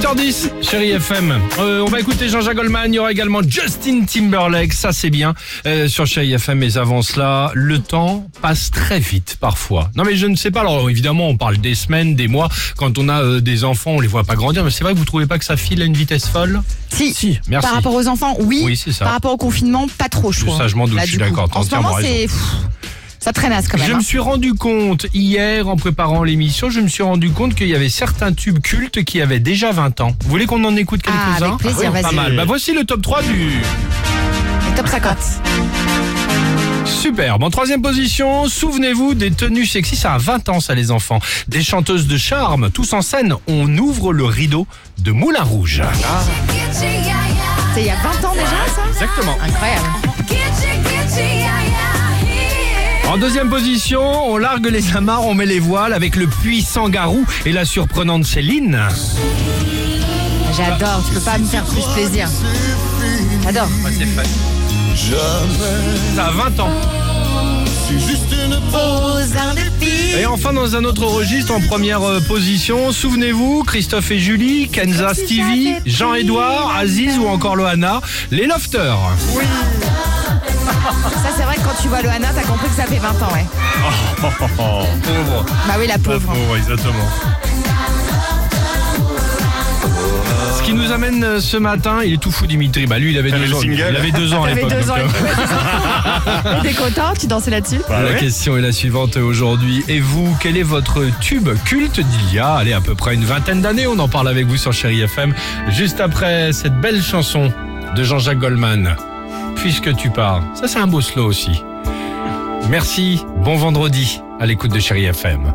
8h10, chérie FM. Euh, on va écouter Jean-Jacques Goldman. Il y aura également Justin Timberlake. Ça, c'est bien. Euh, sur chérie FM, mais avant cela, le temps passe très vite parfois. Non, mais je ne sais pas. Alors, évidemment, on parle des semaines, des mois. Quand on a euh, des enfants, on les voit pas grandir. Mais c'est vrai que vous trouvez pas que ça file à une vitesse folle? Si. Si, merci. Par rapport aux enfants, oui. Oui, c'est ça. Par rapport au confinement, pas trop, je trouve. Ça, je m'en doute, Là, je suis d'accord, En ce moment, c'est. Ça traînasse quand même. Je hein. me suis rendu compte hier en préparant l'émission, je me suis rendu compte qu'il y avait certains tubes cultes qui avaient déjà 20 ans. Vous voulez qu'on en écoute Ah, quelques-uns avec plaisir, Pas vas-y. mal. Bah voici le top 3 du Le top 50. superbe. En troisième position, souvenez-vous des tenues sexy, ça a 20 ans ça les enfants. Des chanteuses de charme, tous en scène, on ouvre le rideau de Moulin Rouge. C'est il y a 20 ans déjà, ça? Exactement. Incroyable. En deuxième position, on largue les amarres, on met les voiles avec le puissant Garou et la surprenante Céline. J'adore, tu peux pas me faire plus plaisir. J'adore. c'est fait. Ça a 20 ans. Et enfin, dans un autre registre, en première euh, position, souvenez-vous, Christophe et Julie, Kenza Stevie, j'avais Jean-Édouard, Aziz ou encore Loana, les Lofters. Ça, vois Loana, t'as compris que ça fait 20 ans, ouais. pauvre. Bah oui, la pauvre. exactement. Ce qui nous amène euh, ce matin, il est tout fou Dimitri. Bah lui, il avait deux le ans. Il avait deux ans à T'avais l'époque. deux ans. euh, T'es content Tu dansais là-dessus Bah La ouais. question est la suivante aujourd'hui. Et vous, quel est votre tube culte d'il y a, allez, à peu près une vingtaine d'années? On en parle avec vous sur Chéri FM. Juste après cette belle chanson de Jean-Jacques Goldman. Puisque tu pars. Ça, c'est un beau slow aussi. Merci. Bon vendredi à l'écoute de Chéri FM.